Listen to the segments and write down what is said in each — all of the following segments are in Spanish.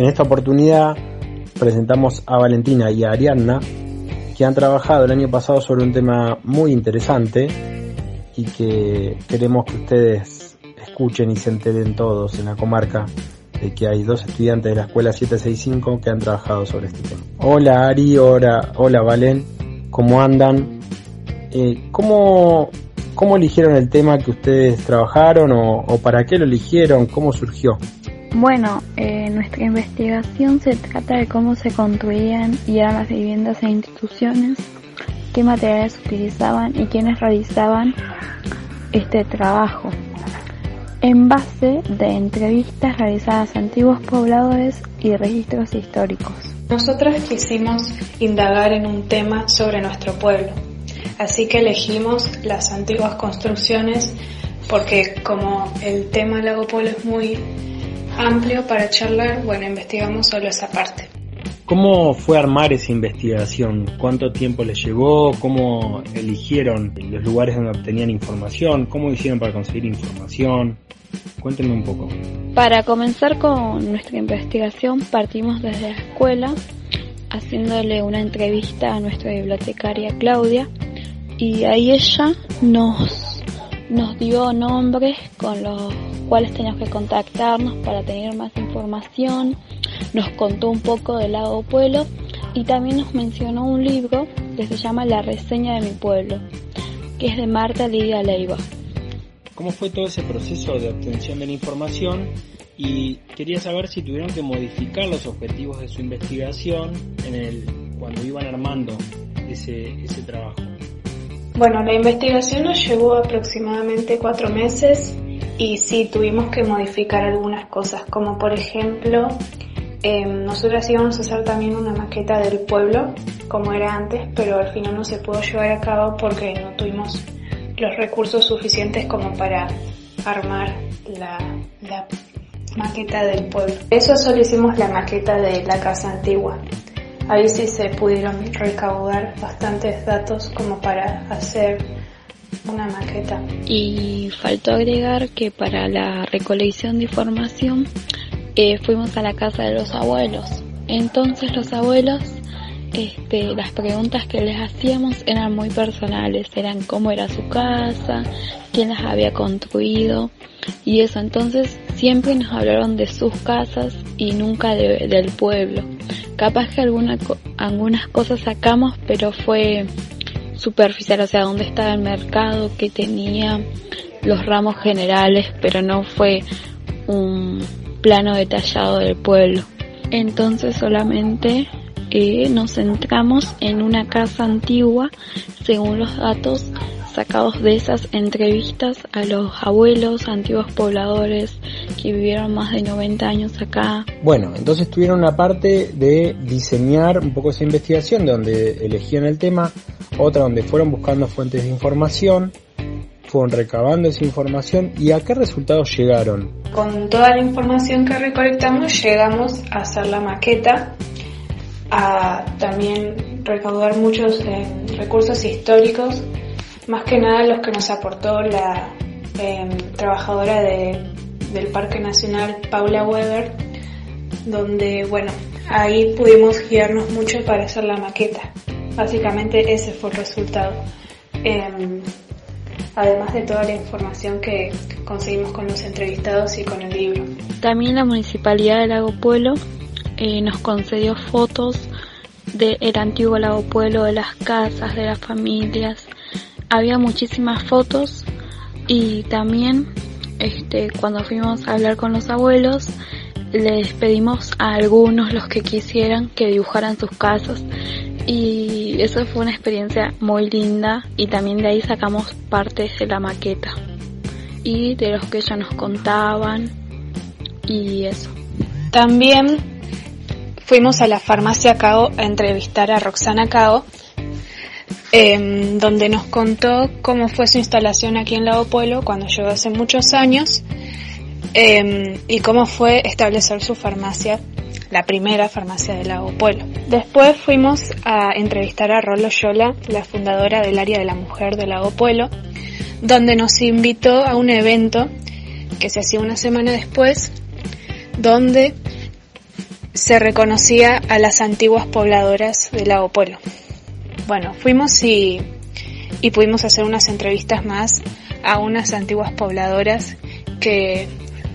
En esta oportunidad presentamos a Valentina y a Ariadna, que han trabajado el año pasado sobre un tema muy interesante y que queremos que ustedes escuchen y se enteren todos en la comarca de que hay dos estudiantes de la escuela 765 que han trabajado sobre este tema. Hola Ari, hola, hola Valen, ¿cómo andan? Eh, ¿cómo, ¿Cómo eligieron el tema que ustedes trabajaron o, o para qué lo eligieron? ¿Cómo surgió? Bueno, eh, nuestra investigación se trata de cómo se construían y eran las viviendas e instituciones, qué materiales utilizaban y quiénes realizaban este trabajo, en base de entrevistas realizadas a antiguos pobladores y registros históricos. Nosotros quisimos indagar en un tema sobre nuestro pueblo, así que elegimos las antiguas construcciones porque como el tema Lago Pueblo es muy amplio para charlar, bueno, investigamos solo esa parte. ¿Cómo fue armar esa investigación? ¿Cuánto tiempo les llevó? ¿Cómo eligieron los lugares donde obtenían información? ¿Cómo hicieron para conseguir información? Cuéntenme un poco. Para comenzar con nuestra investigación partimos desde la escuela haciéndole una entrevista a nuestra bibliotecaria Claudia y ahí ella nos, nos dio nombres con los cuales teníamos que contactarnos para tener más información, nos contó un poco del lago Pueblo y también nos mencionó un libro que se llama La reseña de mi pueblo, que es de Marta Lidia Leiva. ¿Cómo fue todo ese proceso de obtención de la información? Y quería saber si tuvieron que modificar los objetivos de su investigación en el, cuando iban armando ese trabajo. Bueno, la investigación nos llevó aproximadamente cuatro meses y sí tuvimos que modificar algunas cosas, como por ejemplo, eh, nosotros íbamos a hacer también una maqueta del pueblo, como era antes, pero al final no se pudo llevar a cabo porque no tuvimos los recursos suficientes como para armar la maqueta del pueblo. Eso solo hicimos la maqueta de la casa antigua. Ahí sí se pudieron recaudar bastantes datos como para hacer una maqueta. Y faltó agregar que para la recolección de información eh, fuimos a la casa de los abuelos. Entonces los abuelos, este, las preguntas que les hacíamos eran muy personales, eran cómo era su casa, quién las había construido y eso. Entonces siempre nos hablaron de sus casas y nunca de, del pueblo. Capaz que alguna, algunas cosas sacamos, pero fue superficial, o sea, dónde estaba el mercado, que tenía los ramos generales, pero no fue un plano detallado del pueblo. Entonces solamente eh, nos centramos en una casa antigua según los datos sacados de esas entrevistas a los abuelos, antiguos pobladores que vivieron más de 90 años acá. Bueno, entonces tuvieron una parte de diseñar un poco esa investigación, de donde elegían el tema, otra donde fueron buscando fuentes de información, fueron recabando esa información y a qué resultados llegaron. Con toda la información que recolectamos llegamos a hacer la maqueta, a también recaudar muchos eh, recursos históricos más que nada los que nos aportó la em, trabajadora del Parque Nacional, Paula Weber, donde, bueno, ahí pudimos guiarnos mucho para hacer la maqueta. Básicamente ese fue el resultado. Em, además de toda la información que conseguimos con los entrevistados y con el libro. También la Municipalidad de Lago Pueblo eh, nos concedió fotos del antiguo Lago Pueblo, de las casas, de las familias, había muchísimas fotos y también este, cuando fuimos a hablar con los abuelos les pedimos a algunos los que quisieran que dibujaran sus casas y eso fue una experiencia muy linda y también de ahí sacamos partes de la maqueta. y de los que ellos nos contaban y eso. También fuimos a la farmacia Cao a entrevistar a Roxana Cao, em, donde nos contó cómo fue su instalación aquí en Lago Pueblo cuando llegó hace muchos años em, y cómo fue establecer su farmacia, la primera farmacia de Lago Pueblo. Después fuimos a entrevistar a Rolo Yola, la fundadora del área de la mujer de Lago Pueblo, donde nos invitó a un evento que se hacía una semana después donde se reconocía a las antiguas pobladoras del lago Polo. Bueno, fuimos y, y pudimos hacer unas entrevistas más a unas antiguas pobladoras que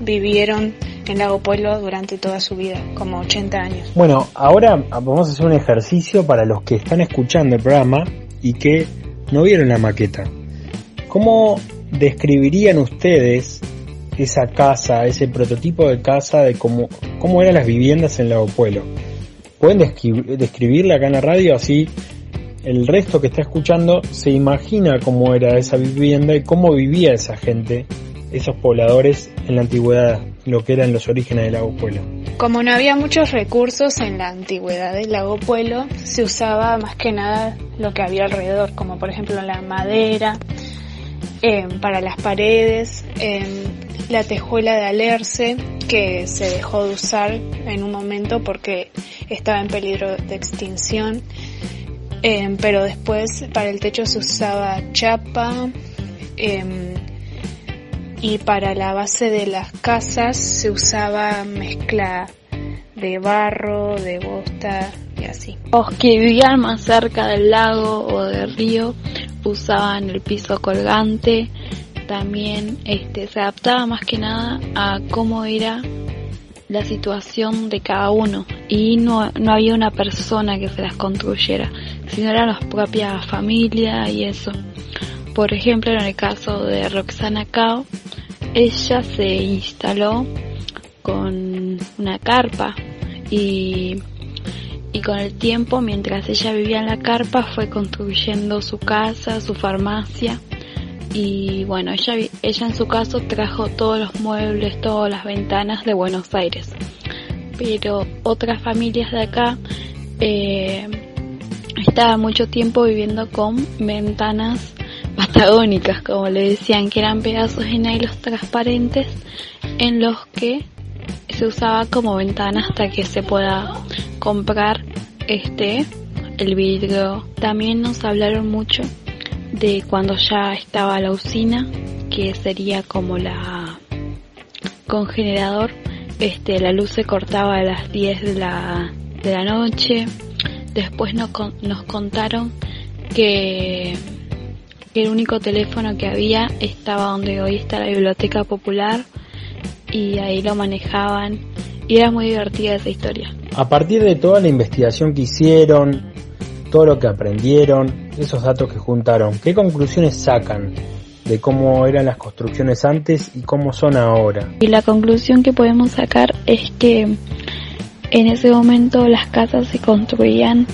vivieron en Lago Pueblo durante toda su vida, como 80 años. Bueno, ahora vamos a hacer un ejercicio para los que están escuchando el programa y que no vieron la maqueta. ¿Cómo describirían ustedes esa casa, ese prototipo de casa de cómo, cómo eran las viviendas en Lago Pueblo. ¿Pueden describirla acá en la radio? Así el resto que está escuchando se imagina cómo era esa vivienda y cómo vivía esa gente, esos pobladores en la antigüedad, lo que eran los orígenes del Lago Pueblo. Como no había muchos recursos en la antigüedad del Lago Pueblo, se usaba más que nada lo que había alrededor, como por ejemplo la madera, eh, para las paredes, eh, la tejuela de alerce que se dejó de usar en un momento porque estaba en peligro de extinción, em, pero después para el techo se usaba chapa em, y para la base de las casas se usaba mezcla de barro, de bosta y así. Los que vivían más cerca del lago o del río usaban el piso colgante también este, se adaptaba más que nada a cómo era la situación de cada uno y no, no había una persona que se las construyera, sino eran las propias familias y eso. Por ejemplo, en el caso de Roxana Cao, ella se instaló con una carpa y, y con el tiempo, mientras ella vivía en la carpa, fue construyendo su casa, su farmacia y bueno, ella, ella en su caso trajo todos los muebles, todas las ventanas de Buenos Aires. Pero otras familias de acá eh, estaban mucho tiempo viviendo con ventanas patagónicas, como le decían, que eran pedazos de nylon transparentes en los que se usaba como ventana hasta que se pueda comprar este el vidrio. También nos hablaron mucho de cuando ya estaba la usina, que sería como la con generador, este, la luz se cortaba a las 10 de la, de la noche. Después nos, nos contaron que, el único teléfono que había estaba donde hoy está la biblioteca popular y ahí lo manejaban y era muy divertida esa historia. A partir de toda la investigación que hicieron, todo lo que aprendieron, esos datos que juntaron, ¿qué conclusiones sacan de cómo eran las construcciones antes y cómo son ahora? Y la conclusión que podemos sacar es que en ese momento las casas se construían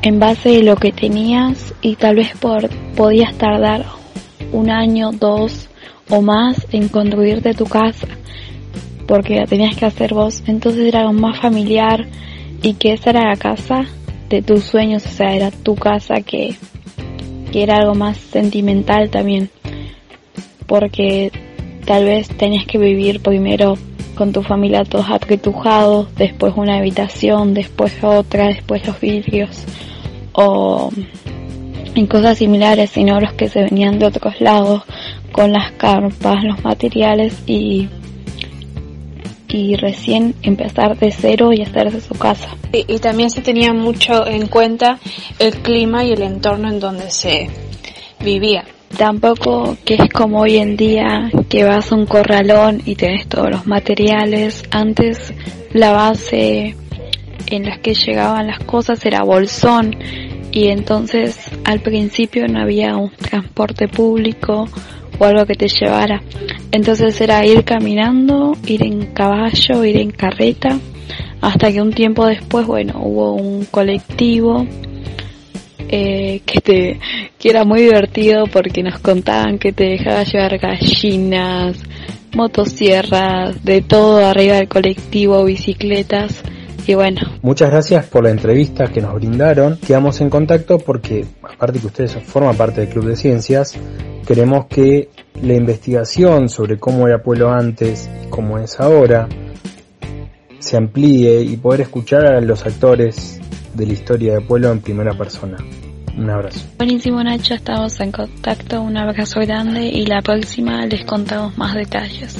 en base de lo que tenías y tal vez por, podías tardar un año, dos o más en construirte tu casa porque la tenías que hacer vos, entonces era algo más familiar y que esa era la casa de tus sueños, o sea, era tu casa que, que era algo más sentimental también, porque tal vez tenías que vivir primero con tu familia todos apretujados, después una habitación, después otra, después los vidrios, o en cosas similares, sino los que se venían de otros lados, con las carpas, los materiales y y recién empezar de cero y hacerse su casa. Y, también se tenía mucho en cuenta el clima y el entorno en donde se vivía. Tampoco que es como hoy en día que vas a un corralón y tenés todos los materiales. Antes la base en la que llegaban las cosas era bolsón y entonces al principio no había un transporte público o algo que te llevara. Entonces era ir caminando, ir en caballo, ir en carreta, hasta que un tiempo después, bueno, hubo un colectivo eh, que te que era muy divertido porque nos contaban que te dejaba llevar gallinas, motosierras, de todo arriba del colectivo, bicicletas y bueno. Muchas gracias por la entrevista que nos brindaron. Quedamos en contacto porque, aparte que ustedes forman parte del Club de Ciencias, queremos que la investigación sobre cómo era Pueblo antes y cómo es ahora se amplíe y poder escuchar a los actores de la historia de Pueblo en primera persona. Un abrazo. Buenísimo Nacho, estamos en contacto, un abrazo grande y la próxima les contamos más detalles.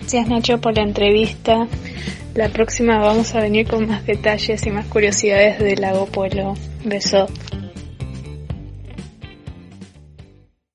Gracias Nacho por la entrevista. La próxima vamos a venir con más detalles y más curiosidades del lago Pueblo. Beso.